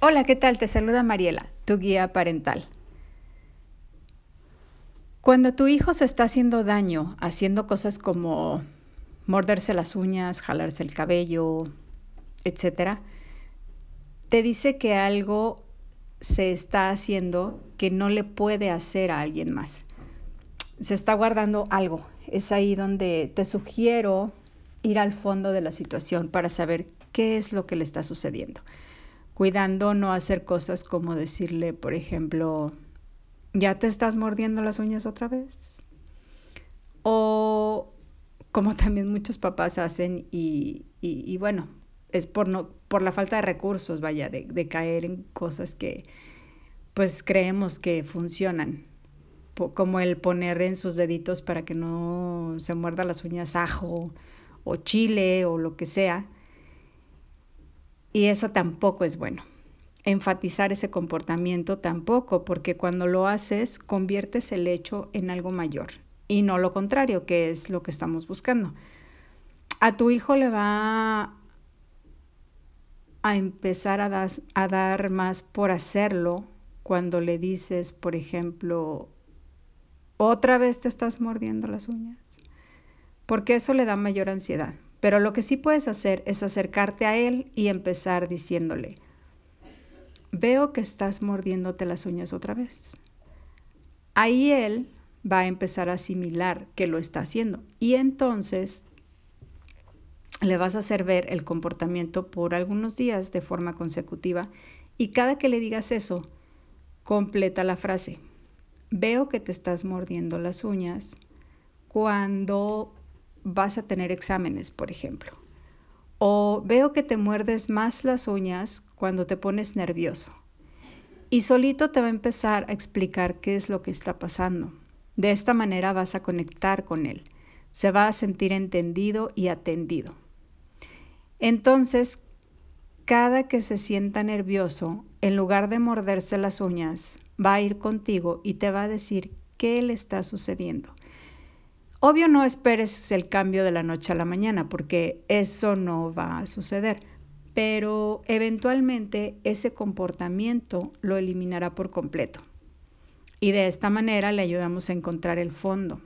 Hola, ¿qué tal? Te saluda Mariela, tu guía parental. Cuando tu hijo se está haciendo daño, haciendo cosas como morderse las uñas, jalarse el cabello, etcétera, te dice que algo se está haciendo que no le puede hacer a alguien más. Se está guardando algo. Es ahí donde te sugiero ir al fondo de la situación para saber qué es lo que le está sucediendo cuidando no hacer cosas como decirle, por ejemplo, ¿ya te estás mordiendo las uñas otra vez? O como también muchos papás hacen y, y, bueno, es por, no, por la falta de recursos, vaya, de, de, caer en cosas que pues creemos que funcionan, como el poner en sus deditos para que no se muerda las uñas ajo o chile o lo que sea y eso tampoco es bueno. Enfatizar ese comportamiento tampoco, porque cuando lo haces conviertes el hecho en algo mayor y no lo contrario, que es lo que estamos buscando. A tu hijo le va a empezar a, a dar más por hacerlo cuando le dices, por ejemplo, otra vez te estás mordiendo las uñas, porque eso le da mayor ansiedad. Pero lo que sí puedes hacer es acercarte a él y empezar diciéndole, veo que estás mordiéndote las uñas otra vez. Ahí él va a empezar a asimilar que lo está haciendo y entonces le vas a hacer ver el comportamiento por algunos días de forma consecutiva y cada que le digas eso, completa la frase. Veo que te estás mordiendo las uñas cuando vas a tener exámenes, por ejemplo. O veo que te muerdes más las uñas cuando te pones nervioso. Y solito te va a empezar a explicar qué es lo que está pasando. De esta manera vas a conectar con él. Se va a sentir entendido y atendido. Entonces, cada que se sienta nervioso, en lugar de morderse las uñas, va a ir contigo y te va a decir qué le está sucediendo. Obvio no esperes el cambio de la noche a la mañana porque eso no va a suceder, pero eventualmente ese comportamiento lo eliminará por completo. Y de esta manera le ayudamos a encontrar el fondo.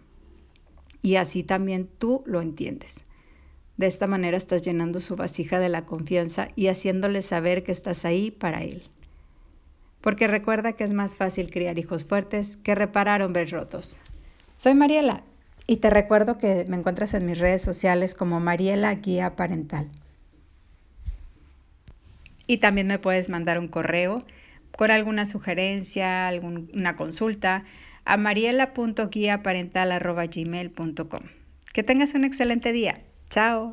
Y así también tú lo entiendes. De esta manera estás llenando su vasija de la confianza y haciéndole saber que estás ahí para él. Porque recuerda que es más fácil criar hijos fuertes que reparar hombres rotos. Soy Mariela y te recuerdo que me encuentras en mis redes sociales como Mariela Guía Parental. Y también me puedes mandar un correo con alguna sugerencia, alguna consulta a mariela.guiaparental.gmail.com. Que tengas un excelente día. Chao.